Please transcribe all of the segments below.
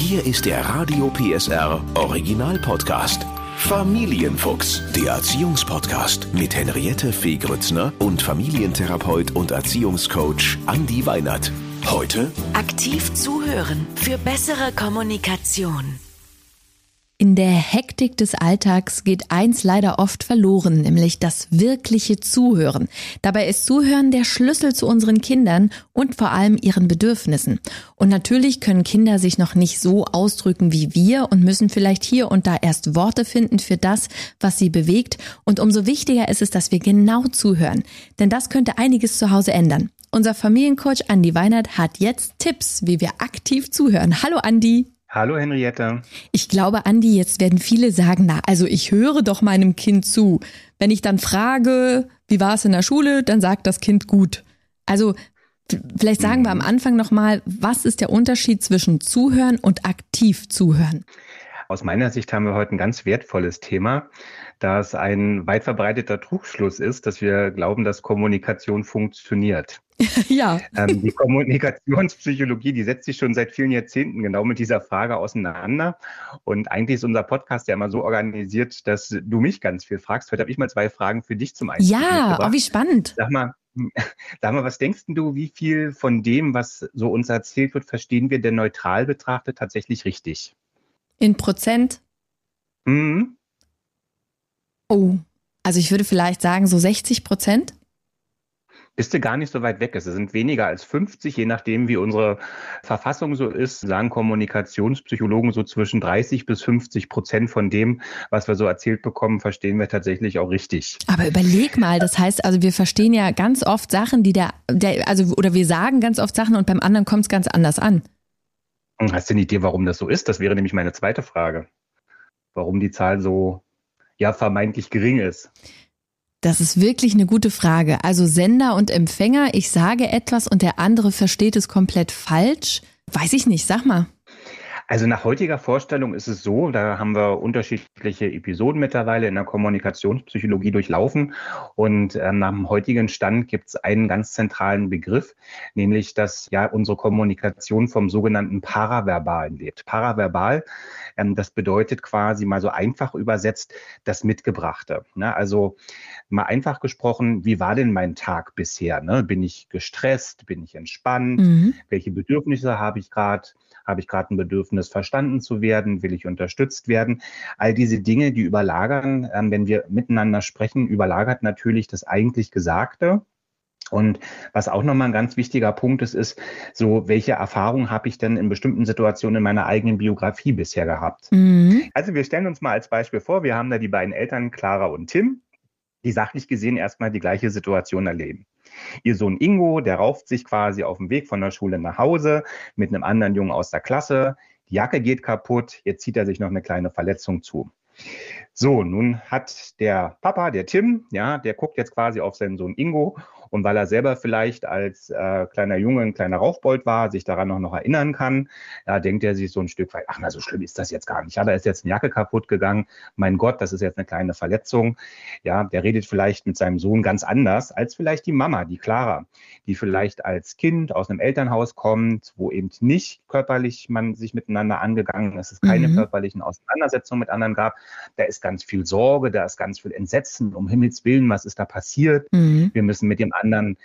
Hier ist der Radio PSR Original Podcast. Familienfuchs, der Erziehungspodcast mit Henriette Fee Grützner und Familientherapeut und Erziehungscoach Andi Weinert. Heute Aktiv zuhören für bessere Kommunikation. In der Hektik des Alltags geht eins leider oft verloren, nämlich das wirkliche Zuhören. Dabei ist Zuhören der Schlüssel zu unseren Kindern und vor allem ihren Bedürfnissen. Und natürlich können Kinder sich noch nicht so ausdrücken wie wir und müssen vielleicht hier und da erst Worte finden für das, was sie bewegt. Und umso wichtiger ist es, dass wir genau zuhören. Denn das könnte einiges zu Hause ändern. Unser Familiencoach Andi Weinert hat jetzt Tipps, wie wir aktiv zuhören. Hallo Andi. Hallo Henriette. Ich glaube, Andi, jetzt werden viele sagen, na, also ich höre doch meinem Kind zu. Wenn ich dann frage, wie war es in der Schule, dann sagt das Kind gut. Also vielleicht sagen wir am Anfang nochmal, was ist der Unterschied zwischen zuhören und aktiv zuhören? Aus meiner Sicht haben wir heute ein ganz wertvolles Thema, da es ein weit verbreiteter Trugschluss ist, dass wir glauben, dass Kommunikation funktioniert. ja. Ähm, die Kommunikationspsychologie, die setzt sich schon seit vielen Jahrzehnten genau mit dieser Frage auseinander. Und eigentlich ist unser Podcast ja immer so organisiert, dass du mich ganz viel fragst. Heute habe ich mal zwei Fragen für dich zum Einstieg. Ja, oh, wie spannend. Sag mal, Sag mal, was denkst du, wie viel von dem, was so uns erzählt wird, verstehen wir denn neutral betrachtet tatsächlich richtig? In Prozent? Mhm. Oh, also ich würde vielleicht sagen so 60 Prozent bist du gar nicht so weit weg. Es sind weniger als 50, je nachdem, wie unsere Verfassung so ist, sagen Kommunikationspsychologen so zwischen 30 bis 50 Prozent von dem, was wir so erzählt bekommen, verstehen wir tatsächlich auch richtig. Aber überleg mal, das heißt, also wir verstehen ja ganz oft Sachen, die der, der also oder wir sagen ganz oft Sachen und beim anderen kommt es ganz anders an. Hast du eine Idee, warum das so ist? Das wäre nämlich meine zweite Frage. Warum die Zahl so ja vermeintlich gering ist. Das ist wirklich eine gute Frage. Also Sender und Empfänger, ich sage etwas und der andere versteht es komplett falsch. Weiß ich nicht, sag mal. Also nach heutiger Vorstellung ist es so, da haben wir unterschiedliche Episoden mittlerweile in der Kommunikationspsychologie durchlaufen und äh, nach dem heutigen Stand gibt es einen ganz zentralen Begriff, nämlich dass ja unsere Kommunikation vom sogenannten Paraverbalen lebt. Paraverbal, ähm, das bedeutet quasi mal so einfach übersetzt das Mitgebrachte. Ne? Also mal einfach gesprochen, wie war denn mein Tag bisher? Ne? Bin ich gestresst? Bin ich entspannt? Mhm. Welche Bedürfnisse habe ich gerade? Habe ich gerade ein Bedürfnis, verstanden zu werden? Will ich unterstützt werden? All diese Dinge, die überlagern, ähm, wenn wir miteinander sprechen, überlagert natürlich das eigentlich Gesagte. Und was auch nochmal ein ganz wichtiger Punkt ist, ist so, welche Erfahrungen habe ich denn in bestimmten Situationen in meiner eigenen Biografie bisher gehabt? Mhm. Also wir stellen uns mal als Beispiel vor, wir haben da die beiden Eltern, Clara und Tim, die sachlich gesehen erstmal die gleiche Situation erleben. Ihr Sohn Ingo, der rauft sich quasi auf dem Weg von der Schule nach Hause mit einem anderen Jungen aus der Klasse. Die Jacke geht kaputt, jetzt zieht er sich noch eine kleine Verletzung zu. So, nun hat der Papa, der Tim, ja, der guckt jetzt quasi auf seinen Sohn Ingo und weil er selber vielleicht als äh, kleiner Junge ein kleiner Rauchbold war, sich daran noch, noch erinnern kann, ja, denkt er sich so ein Stück weit, ach, na, so schlimm ist das jetzt gar nicht. Ja, da ist jetzt eine Jacke kaputt gegangen. Mein Gott, das ist jetzt eine kleine Verletzung. Ja, der redet vielleicht mit seinem Sohn ganz anders als vielleicht die Mama, die Clara, die vielleicht als Kind aus einem Elternhaus kommt, wo eben nicht körperlich man sich miteinander angegangen ist, es keine mhm. körperlichen Auseinandersetzungen mit anderen gab. Da ist ganz viel Sorge, da ist ganz viel Entsetzen. Um Himmels Willen, was ist da passiert? Mhm. Wir müssen mit dem anderen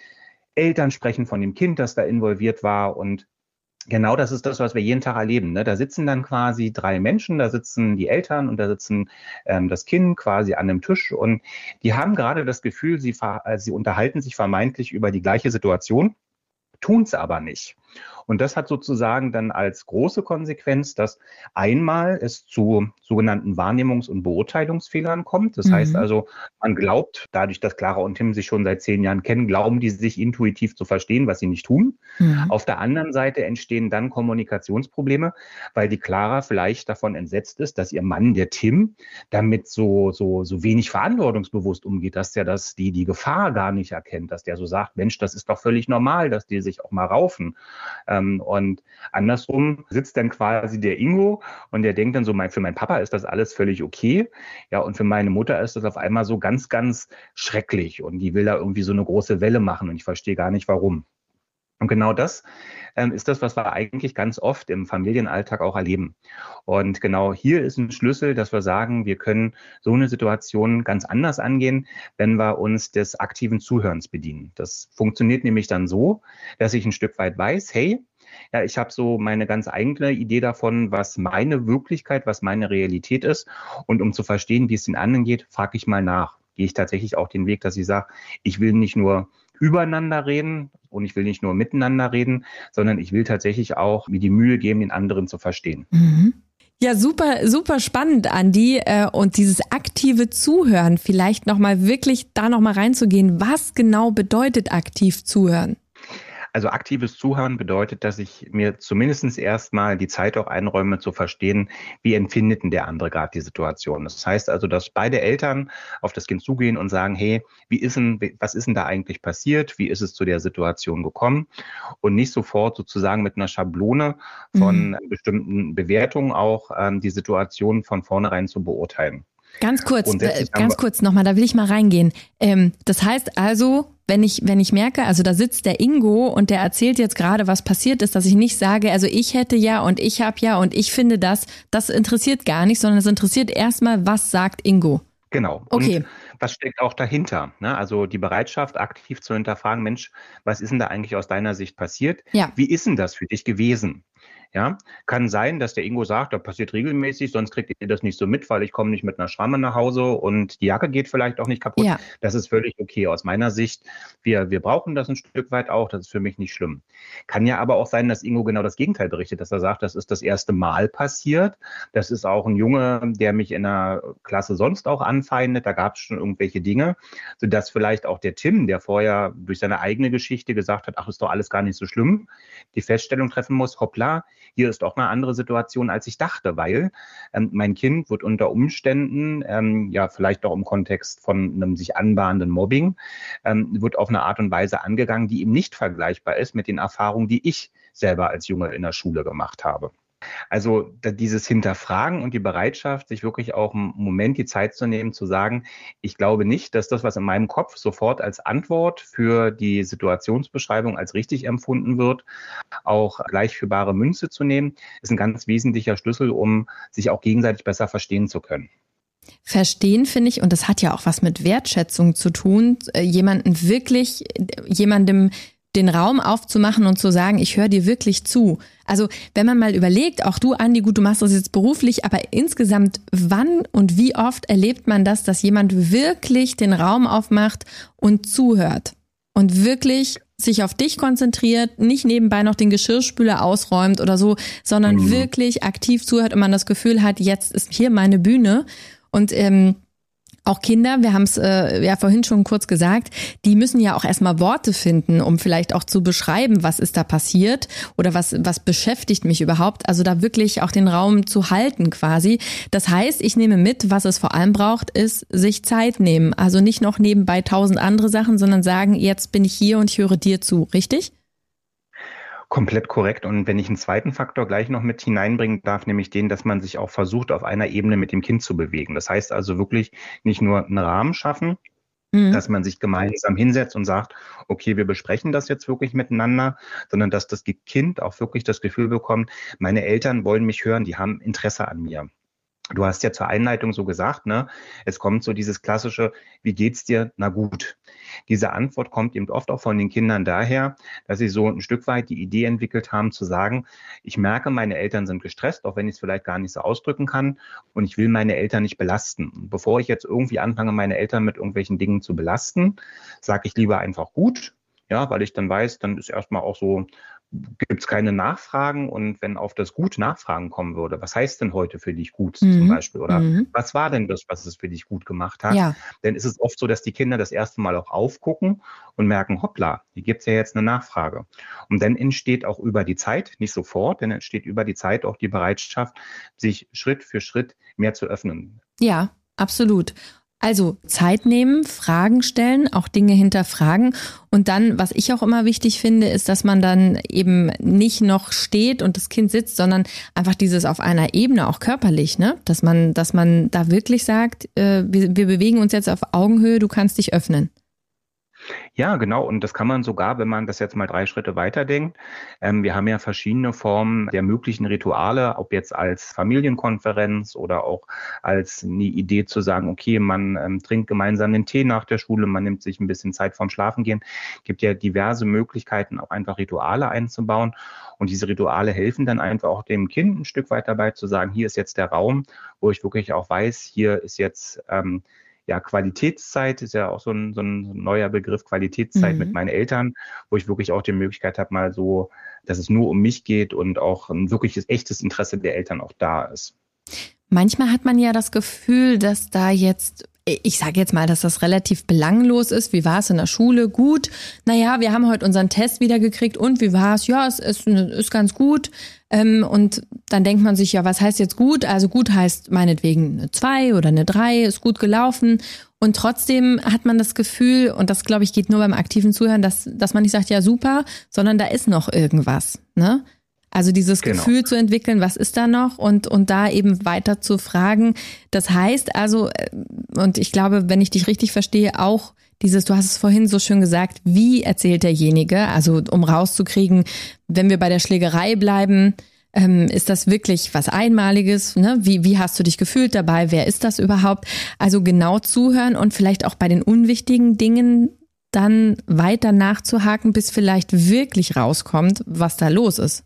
Eltern sprechen von dem Kind, das da involviert war. Und genau das ist das, was wir jeden Tag erleben. Ne? Da sitzen dann quasi drei Menschen, da sitzen die Eltern und da sitzen ähm, das Kind quasi an einem Tisch und die haben gerade das Gefühl, sie, sie unterhalten sich vermeintlich über die gleiche Situation, tun es aber nicht. Und das hat sozusagen dann als große Konsequenz, dass einmal es zu sogenannten Wahrnehmungs- und Beurteilungsfehlern kommt. Das mhm. heißt also, man glaubt, dadurch, dass Clara und Tim sich schon seit zehn Jahren kennen, glauben die sich intuitiv zu verstehen, was sie nicht tun. Mhm. Auf der anderen Seite entstehen dann Kommunikationsprobleme, weil die Clara vielleicht davon entsetzt ist, dass ihr Mann, der Tim, damit so, so, so wenig verantwortungsbewusst umgeht, dass der das, die, die Gefahr gar nicht erkennt, dass der so sagt, Mensch, das ist doch völlig normal, dass die sich auch mal raufen. Ähm, und andersrum sitzt dann quasi der Ingo und der denkt dann so, mein, für meinen Papa ist das alles völlig okay. Ja, und für meine Mutter ist das auf einmal so ganz, ganz schrecklich und die will da irgendwie so eine große Welle machen und ich verstehe gar nicht warum. Und genau das ist das, was wir eigentlich ganz oft im Familienalltag auch erleben. Und genau hier ist ein Schlüssel, dass wir sagen, wir können so eine Situation ganz anders angehen, wenn wir uns des aktiven Zuhörens bedienen. Das funktioniert nämlich dann so, dass ich ein Stück weit weiß, hey, ja, ich habe so meine ganz eigene Idee davon, was meine Wirklichkeit, was meine Realität ist. Und um zu verstehen, wie es den anderen geht, frage ich mal nach. Gehe ich tatsächlich auch den Weg, dass ich sage, ich will nicht nur übereinander reden und ich will nicht nur miteinander reden, sondern ich will tatsächlich auch mir die Mühe geben, den anderen zu verstehen. Mhm. Ja, super, super spannend, Andi. Äh, und dieses aktive Zuhören, vielleicht nochmal wirklich da nochmal reinzugehen. Was genau bedeutet aktiv zuhören? Also aktives Zuhören bedeutet, dass ich mir zumindest erstmal die Zeit auch einräume zu verstehen, wie empfindet denn der andere gerade die Situation. Das heißt also, dass beide Eltern auf das Kind zugehen und sagen, hey, wie ist denn, was ist denn da eigentlich passiert? Wie ist es zu der Situation gekommen? Und nicht sofort sozusagen mit einer Schablone von mhm. bestimmten Bewertungen auch ähm, die Situation von vornherein zu beurteilen. Ganz kurz, äh, ganz kurz nochmal, da will ich mal reingehen. Ähm, das heißt also, wenn ich, wenn ich merke, also da sitzt der Ingo und der erzählt jetzt gerade, was passiert ist, dass ich nicht sage, also ich hätte ja und ich habe ja und ich finde das, das interessiert gar nicht, sondern es interessiert erstmal, was sagt Ingo. Genau. Okay. Und was steckt auch dahinter? Ne? Also die Bereitschaft, aktiv zu hinterfragen, Mensch, was ist denn da eigentlich aus deiner Sicht passiert? Ja. Wie ist denn das für dich gewesen? Ja, kann sein, dass der Ingo sagt, das passiert regelmäßig, sonst kriegt ihr das nicht so mit, weil ich komme nicht mit einer Schramme nach Hause und die Jacke geht vielleicht auch nicht kaputt. Ja. Das ist völlig okay aus meiner Sicht. Wir, wir brauchen das ein Stück weit auch, das ist für mich nicht schlimm. Kann ja aber auch sein, dass Ingo genau das Gegenteil berichtet, dass er sagt, das ist das erste Mal passiert. Das ist auch ein Junge, der mich in der Klasse sonst auch anfeindet. Da gab es schon irgendwelche Dinge, sodass vielleicht auch der Tim, der vorher durch seine eigene Geschichte gesagt hat, ach, ist doch alles gar nicht so schlimm, die Feststellung treffen muss, hoppla, hier ist doch eine andere Situation, als ich dachte, weil ähm, mein Kind wird unter Umständen, ähm, ja vielleicht auch im Kontext von einem sich anbahnenden Mobbing, ähm, wird auf eine Art und Weise angegangen, die ihm nicht vergleichbar ist mit den Erfahrungen, die ich selber als Junge in der Schule gemacht habe. Also dieses Hinterfragen und die Bereitschaft, sich wirklich auch einen Moment die Zeit zu nehmen, zu sagen, ich glaube nicht, dass das, was in meinem Kopf sofort als Antwort für die Situationsbeschreibung als richtig empfunden wird, auch gleich Münze zu nehmen, ist ein ganz wesentlicher Schlüssel, um sich auch gegenseitig besser verstehen zu können. Verstehen finde ich, und das hat ja auch was mit Wertschätzung zu tun, äh, jemanden wirklich, jemandem den Raum aufzumachen und zu sagen, ich höre dir wirklich zu. Also wenn man mal überlegt, auch du, Andi, gut, du machst das jetzt beruflich, aber insgesamt, wann und wie oft erlebt man das, dass jemand wirklich den Raum aufmacht und zuhört und wirklich sich auf dich konzentriert, nicht nebenbei noch den Geschirrspüler ausräumt oder so, sondern mhm. wirklich aktiv zuhört und man das Gefühl hat, jetzt ist hier meine Bühne. Und ähm, auch Kinder, wir haben es äh, ja vorhin schon kurz gesagt, die müssen ja auch erstmal Worte finden, um vielleicht auch zu beschreiben, was ist da passiert oder was, was beschäftigt mich überhaupt. Also da wirklich auch den Raum zu halten quasi. Das heißt, ich nehme mit, was es vor allem braucht, ist sich Zeit nehmen. Also nicht noch nebenbei tausend andere Sachen, sondern sagen, jetzt bin ich hier und ich höre dir zu, richtig? Komplett korrekt. Und wenn ich einen zweiten Faktor gleich noch mit hineinbringen darf, nämlich den, dass man sich auch versucht, auf einer Ebene mit dem Kind zu bewegen. Das heißt also wirklich nicht nur einen Rahmen schaffen, mhm. dass man sich gemeinsam hinsetzt und sagt, okay, wir besprechen das jetzt wirklich miteinander, sondern dass das Kind auch wirklich das Gefühl bekommt, meine Eltern wollen mich hören, die haben Interesse an mir. Du hast ja zur Einleitung so gesagt, ne? Es kommt so dieses klassische, wie geht's dir? Na gut. Diese Antwort kommt eben oft auch von den Kindern daher, dass sie so ein Stück weit die Idee entwickelt haben zu sagen, ich merke, meine Eltern sind gestresst, auch wenn ich es vielleicht gar nicht so ausdrücken kann und ich will meine Eltern nicht belasten. Bevor ich jetzt irgendwie anfange, meine Eltern mit irgendwelchen Dingen zu belasten, sage ich lieber einfach gut, ja, weil ich dann weiß, dann ist erstmal auch so gibt es keine Nachfragen und wenn auf das Gut Nachfragen kommen würde, was heißt denn heute für dich gut mhm. zum Beispiel oder mhm. was war denn das, was es für dich gut gemacht hat, ja. dann ist es oft so, dass die Kinder das erste Mal auch aufgucken und merken, hoppla, hier gibt es ja jetzt eine Nachfrage. Und dann entsteht auch über die Zeit, nicht sofort, dann entsteht über die Zeit auch die Bereitschaft, sich Schritt für Schritt mehr zu öffnen. Ja, absolut. Also Zeit nehmen, Fragen stellen, auch Dinge hinterfragen. Und dann, was ich auch immer wichtig finde, ist, dass man dann eben nicht noch steht und das Kind sitzt, sondern einfach dieses auf einer Ebene, auch körperlich, ne? Dass man, dass man da wirklich sagt, äh, wir, wir bewegen uns jetzt auf Augenhöhe, du kannst dich öffnen. Ja, genau. Und das kann man sogar, wenn man das jetzt mal drei Schritte weiterdenkt. Ähm, wir haben ja verschiedene Formen der möglichen Rituale, ob jetzt als Familienkonferenz oder auch als eine Idee zu sagen, okay, man ähm, trinkt gemeinsam den Tee nach der Schule, man nimmt sich ein bisschen Zeit vorm Schlafengehen. Gibt ja diverse Möglichkeiten, auch einfach Rituale einzubauen. Und diese Rituale helfen dann einfach auch dem Kind ein Stück weit dabei zu sagen, hier ist jetzt der Raum, wo ich wirklich auch weiß, hier ist jetzt ähm, ja, Qualitätszeit ist ja auch so ein, so ein neuer Begriff, Qualitätszeit mhm. mit meinen Eltern, wo ich wirklich auch die Möglichkeit habe, mal so, dass es nur um mich geht und auch ein wirkliches, echtes Interesse der Eltern auch da ist. Manchmal hat man ja das Gefühl, dass da jetzt ich sage jetzt mal, dass das relativ belanglos ist. Wie war es in der Schule? Gut. Naja, wir haben heute unseren Test wieder gekriegt und wie war es? Ja, es ist, ist ganz gut. Ähm, und dann denkt man sich, ja, was heißt jetzt gut? Also gut heißt meinetwegen eine zwei oder eine drei, ist gut gelaufen. Und trotzdem hat man das Gefühl, und das glaube ich geht nur beim aktiven Zuhören, dass, dass man nicht sagt, ja super, sondern da ist noch irgendwas. Ne? Also dieses genau. Gefühl zu entwickeln, was ist da noch und, und da eben weiter zu fragen. Das heißt also, äh, und ich glaube, wenn ich dich richtig verstehe, auch dieses, du hast es vorhin so schön gesagt, wie erzählt derjenige, also um rauszukriegen, wenn wir bei der Schlägerei bleiben, ähm, ist das wirklich was Einmaliges? Ne? Wie, wie hast du dich gefühlt dabei? Wer ist das überhaupt? Also genau zuhören und vielleicht auch bei den unwichtigen Dingen dann weiter nachzuhaken, bis vielleicht wirklich rauskommt, was da los ist.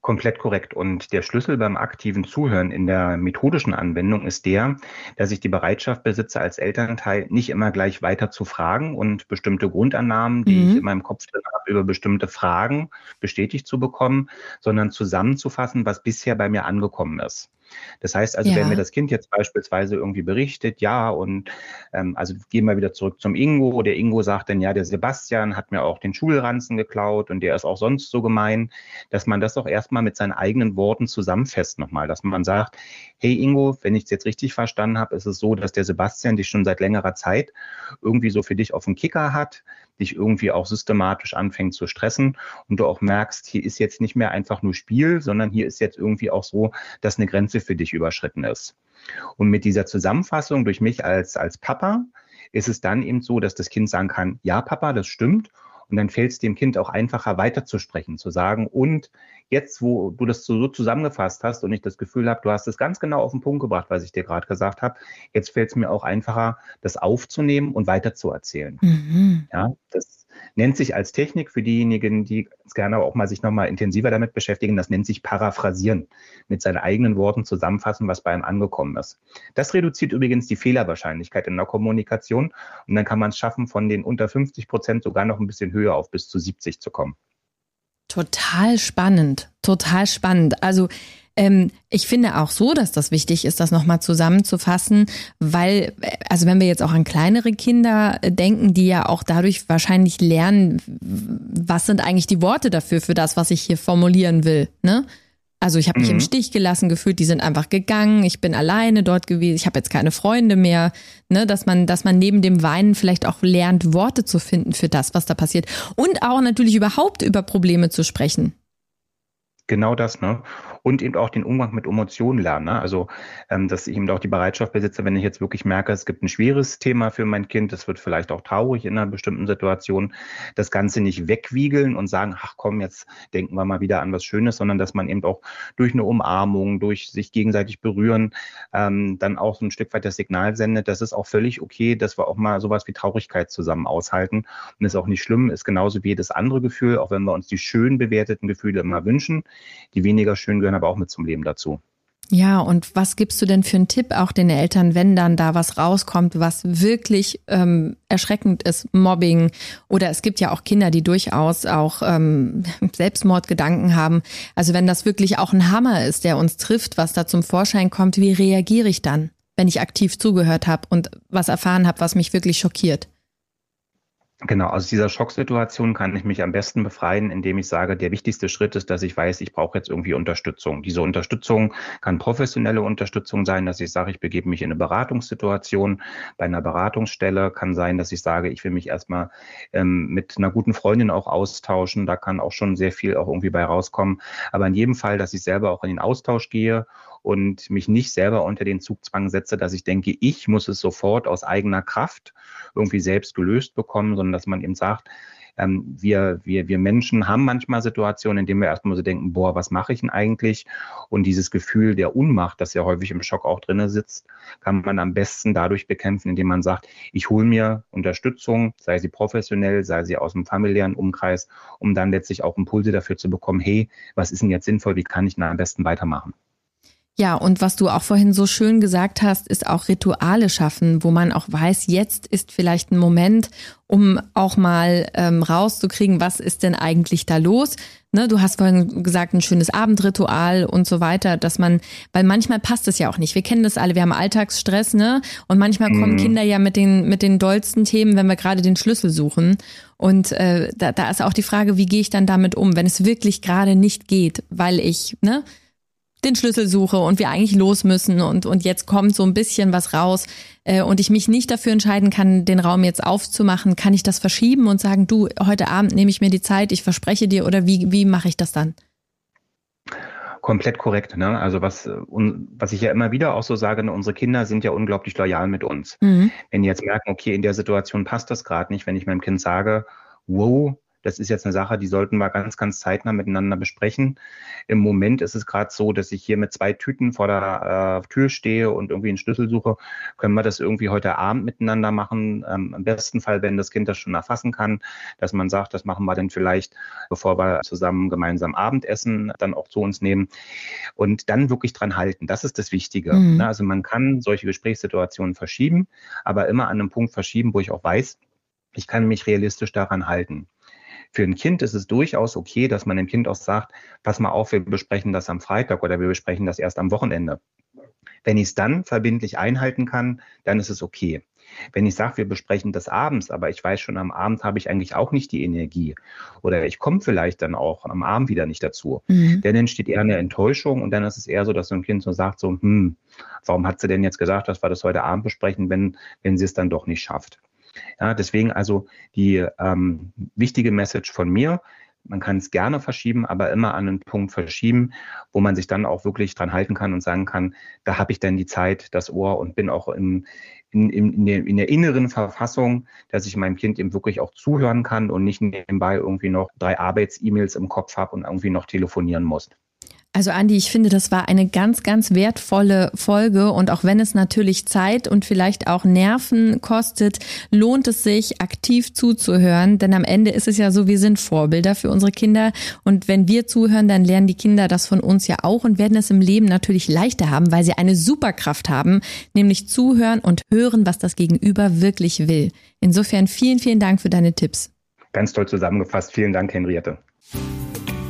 Komplett korrekt. Und der Schlüssel beim aktiven Zuhören in der methodischen Anwendung ist der, dass ich die Bereitschaft besitze, als Elternteil nicht immer gleich weiter zu fragen und bestimmte Grundannahmen, die mhm. ich in meinem Kopf drin habe, über bestimmte Fragen bestätigt zu bekommen, sondern zusammenzufassen, was bisher bei mir angekommen ist. Das heißt also, ja. wenn mir das Kind jetzt beispielsweise irgendwie berichtet, ja, und ähm, also gehen wir wieder zurück zum Ingo, der Ingo sagt dann, ja, der Sebastian hat mir auch den Schulranzen geklaut und der ist auch sonst so gemein, dass man das auch erstmal mit seinen eigenen Worten zusammenfasst nochmal, dass man sagt, hey Ingo, wenn ich es jetzt richtig verstanden habe, ist es so, dass der Sebastian dich schon seit längerer Zeit irgendwie so für dich auf dem Kicker hat, dich irgendwie auch systematisch anfängt zu stressen und du auch merkst, hier ist jetzt nicht mehr einfach nur Spiel, sondern hier ist jetzt irgendwie auch so, dass eine Grenze für dich überschritten ist. Und mit dieser Zusammenfassung durch mich als, als Papa ist es dann eben so, dass das Kind sagen kann, ja, Papa, das stimmt. Und dann fällt es dem Kind auch einfacher weiterzusprechen, zu sagen, und jetzt, wo du das so zusammengefasst hast und ich das Gefühl habe, du hast es ganz genau auf den Punkt gebracht, was ich dir gerade gesagt habe, jetzt fällt es mir auch einfacher, das aufzunehmen und weiterzuerzählen. Mhm. Ja, das nennt sich als Technik für diejenigen, die gerne auch mal sich nochmal intensiver damit beschäftigen, das nennt sich Paraphrasieren, mit seinen eigenen Worten zusammenfassen, was bei einem angekommen ist. Das reduziert übrigens die Fehlerwahrscheinlichkeit in der Kommunikation und dann kann man es schaffen, von den unter 50 Prozent sogar noch ein bisschen höher auf bis zu 70 zu kommen. Total spannend, total spannend. Also ähm, ich finde auch so, dass das wichtig ist, das nochmal zusammenzufassen, weil, also wenn wir jetzt auch an kleinere Kinder denken, die ja auch dadurch wahrscheinlich lernen, was sind eigentlich die Worte dafür, für das, was ich hier formulieren will, ne? Also ich habe mich mhm. im Stich gelassen gefühlt, die sind einfach gegangen, ich bin alleine dort gewesen, ich habe jetzt keine Freunde mehr, ne, dass man, dass man neben dem Weinen vielleicht auch lernt, Worte zu finden für das, was da passiert. Und auch natürlich überhaupt über Probleme zu sprechen. Genau das, ne? Und eben auch den Umgang mit Emotionen lernen. Ne? Also, ähm, dass ich eben auch die Bereitschaft besitze, wenn ich jetzt wirklich merke, es gibt ein schweres Thema für mein Kind, es wird vielleicht auch traurig in einer bestimmten Situation, das Ganze nicht wegwiegeln und sagen, ach komm, jetzt denken wir mal wieder an was Schönes, sondern dass man eben auch durch eine Umarmung, durch sich gegenseitig berühren, ähm, dann auch so ein Stück weit das Signal sendet, das ist auch völlig okay, dass wir auch mal sowas wie Traurigkeit zusammen aushalten und ist auch nicht schlimm, ist genauso wie jedes andere Gefühl, auch wenn wir uns die schön bewerteten Gefühle immer wünschen, die weniger schön gehören aber auch mit zum Leben dazu. Ja, und was gibst du denn für einen Tipp auch den Eltern, wenn dann da was rauskommt, was wirklich ähm, erschreckend ist, Mobbing oder es gibt ja auch Kinder, die durchaus auch ähm, Selbstmordgedanken haben. Also wenn das wirklich auch ein Hammer ist, der uns trifft, was da zum Vorschein kommt, wie reagiere ich dann, wenn ich aktiv zugehört habe und was erfahren habe, was mich wirklich schockiert? Genau, aus dieser Schocksituation kann ich mich am besten befreien, indem ich sage, der wichtigste Schritt ist, dass ich weiß, ich brauche jetzt irgendwie Unterstützung. Diese Unterstützung kann professionelle Unterstützung sein, dass ich sage, ich begebe mich in eine Beratungssituation. Bei einer Beratungsstelle kann sein, dass ich sage, ich will mich erstmal ähm, mit einer guten Freundin auch austauschen. Da kann auch schon sehr viel auch irgendwie bei rauskommen. Aber in jedem Fall, dass ich selber auch in den Austausch gehe und mich nicht selber unter den Zugzwang setze, dass ich denke, ich muss es sofort aus eigener Kraft irgendwie selbst gelöst bekommen, sondern dass man eben sagt, ähm, wir, wir, wir Menschen haben manchmal Situationen, in denen wir erstmal so denken, boah, was mache ich denn eigentlich? Und dieses Gefühl der Unmacht, das ja häufig im Schock auch drinne sitzt, kann man am besten dadurch bekämpfen, indem man sagt, ich hole mir Unterstützung, sei sie professionell, sei sie aus dem familiären Umkreis, um dann letztlich auch Impulse dafür zu bekommen, hey, was ist denn jetzt sinnvoll, wie kann ich denn am besten weitermachen? Ja, und was du auch vorhin so schön gesagt hast, ist auch Rituale schaffen, wo man auch weiß, jetzt ist vielleicht ein Moment, um auch mal ähm, rauszukriegen, was ist denn eigentlich da los. Ne, du hast vorhin gesagt, ein schönes Abendritual und so weiter, dass man, weil manchmal passt es ja auch nicht. Wir kennen das alle, wir haben Alltagsstress, ne? Und manchmal kommen mhm. Kinder ja mit den, mit den dollsten Themen, wenn wir gerade den Schlüssel suchen. Und äh, da, da ist auch die Frage, wie gehe ich dann damit um, wenn es wirklich gerade nicht geht, weil ich, ne, den Schlüssel suche und wir eigentlich los müssen und, und jetzt kommt so ein bisschen was raus äh, und ich mich nicht dafür entscheiden kann, den Raum jetzt aufzumachen, kann ich das verschieben und sagen, du, heute Abend nehme ich mir die Zeit, ich verspreche dir oder wie, wie mache ich das dann? Komplett korrekt. Ne? Also was, was ich ja immer wieder auch so sage, ne, unsere Kinder sind ja unglaublich loyal mit uns. Mhm. Wenn die jetzt merken, okay, in der Situation passt das gerade nicht, wenn ich meinem Kind sage, wow, das ist jetzt eine Sache, die sollten wir ganz, ganz zeitnah miteinander besprechen. Im Moment ist es gerade so, dass ich hier mit zwei Tüten vor der äh, Tür stehe und irgendwie einen Schlüssel suche. Können wir das irgendwie heute Abend miteinander machen? Ähm, Im besten Fall, wenn das Kind das schon erfassen kann, dass man sagt, das machen wir dann vielleicht, bevor wir zusammen gemeinsam Abendessen dann auch zu uns nehmen. Und dann wirklich dran halten. Das ist das Wichtige. Mhm. Also man kann solche Gesprächssituationen verschieben, aber immer an einem Punkt verschieben, wo ich auch weiß, ich kann mich realistisch daran halten. Für ein Kind ist es durchaus okay, dass man dem Kind auch sagt, pass mal auf, wir besprechen das am Freitag oder wir besprechen das erst am Wochenende. Wenn ich es dann verbindlich einhalten kann, dann ist es okay. Wenn ich sage, wir besprechen das abends, aber ich weiß schon, am Abend habe ich eigentlich auch nicht die Energie oder ich komme vielleicht dann auch am Abend wieder nicht dazu, mhm. dann entsteht eher eine Enttäuschung und dann ist es eher so, dass so ein Kind so sagt, so, hm, warum hat sie denn jetzt gesagt, dass wir das heute Abend besprechen, wenn, wenn sie es dann doch nicht schafft? Ja, deswegen also die ähm, wichtige Message von mir, man kann es gerne verschieben, aber immer an einen Punkt verschieben, wo man sich dann auch wirklich dran halten kann und sagen kann, da habe ich dann die Zeit, das Ohr und bin auch in, in, in, der, in der inneren Verfassung, dass ich meinem Kind eben wirklich auch zuhören kann und nicht nebenbei irgendwie noch drei Arbeits-E-Mails im Kopf habe und irgendwie noch telefonieren muss. Also Andi, ich finde, das war eine ganz, ganz wertvolle Folge und auch wenn es natürlich Zeit und vielleicht auch Nerven kostet, lohnt es sich, aktiv zuzuhören, denn am Ende ist es ja so, wir sind Vorbilder für unsere Kinder und wenn wir zuhören, dann lernen die Kinder das von uns ja auch und werden es im Leben natürlich leichter haben, weil sie eine Superkraft haben, nämlich zuhören und hören, was das Gegenüber wirklich will. Insofern vielen, vielen Dank für deine Tipps. Ganz toll zusammengefasst. Vielen Dank, Henriette.